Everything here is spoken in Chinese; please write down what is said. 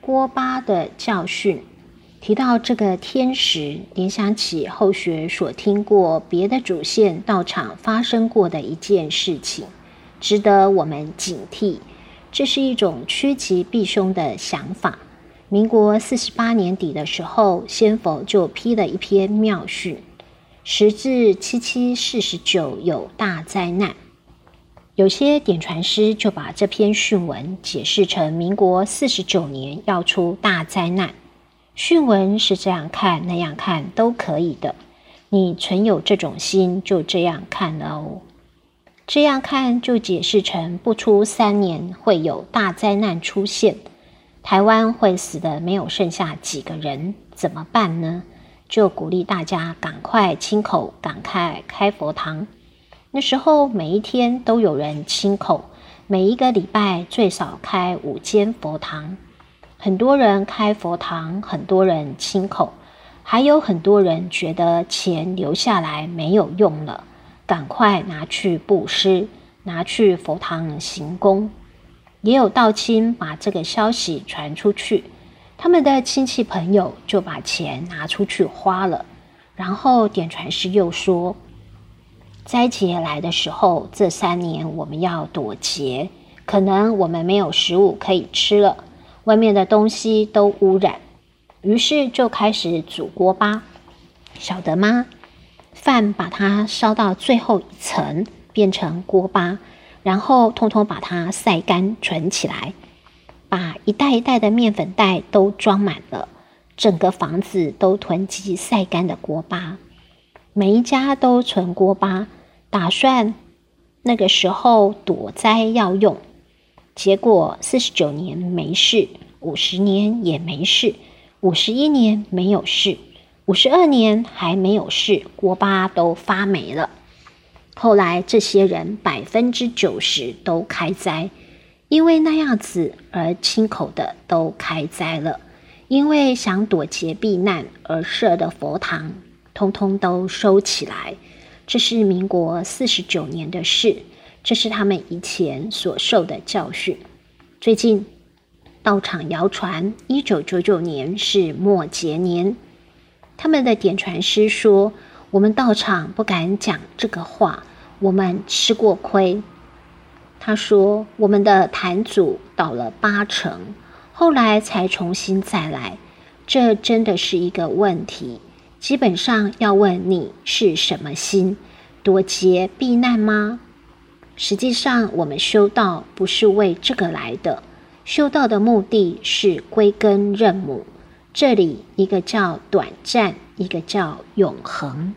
锅巴的教训。提到这个天时，联想起后学所听过别的主线道场发生过的一件事情，值得我们警惕。这是一种趋吉避凶的想法。民国四十八年底的时候，先佛就批了一篇妙训：“时至七七四十九，有大灾难。”有些点传师就把这篇训文解释成民国四十九年要出大灾难。训文是这样看那样看都可以的，你存有这种心，就这样看了哦。这样看就解释成不出三年会有大灾难出现，台湾会死的没有剩下几个人，怎么办呢？就鼓励大家赶快亲口赶快开佛堂。那时候每一天都有人亲口，每一个礼拜最少开五间佛堂。很多人开佛堂，很多人亲口，还有很多人觉得钱留下来没有用了，赶快拿去布施，拿去佛堂行功。也有道亲把这个消息传出去，他们的亲戚朋友就把钱拿出去花了。然后点传师又说，灾劫来的时候，这三年我们要躲劫，可能我们没有食物可以吃了。外面的东西都污染，于是就开始煮锅巴，晓得吗？饭把它烧到最后一层，变成锅巴，然后通通把它晒干存起来，把一袋一袋的面粉袋都装满了，整个房子都囤积晒干的锅巴，每一家都存锅巴，打算那个时候躲灾要用。结果四十九年没事，五十年也没事，五十一年没有事，五十二年还没有事，锅巴都发霉了。后来这些人百分之九十都开灾，因为那样子而亲口的都开灾了，因为想躲劫避难而设的佛堂，通通都收起来。这是民国四十九年的事。这是他们以前所受的教训。最近道场谣传，一九九九年是末劫年。他们的点传师说：“我们道场不敢讲这个话，我们吃过亏。”他说：“我们的坛主倒了八成，后来才重新再来，这真的是一个问题。基本上要问你是什么心，躲劫避难吗？”实际上，我们修道不是为这个来的。修道的目的是归根认母。这里一个叫短暂，一个叫永恒。